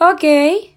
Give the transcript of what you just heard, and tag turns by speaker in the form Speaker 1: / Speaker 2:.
Speaker 1: Okay.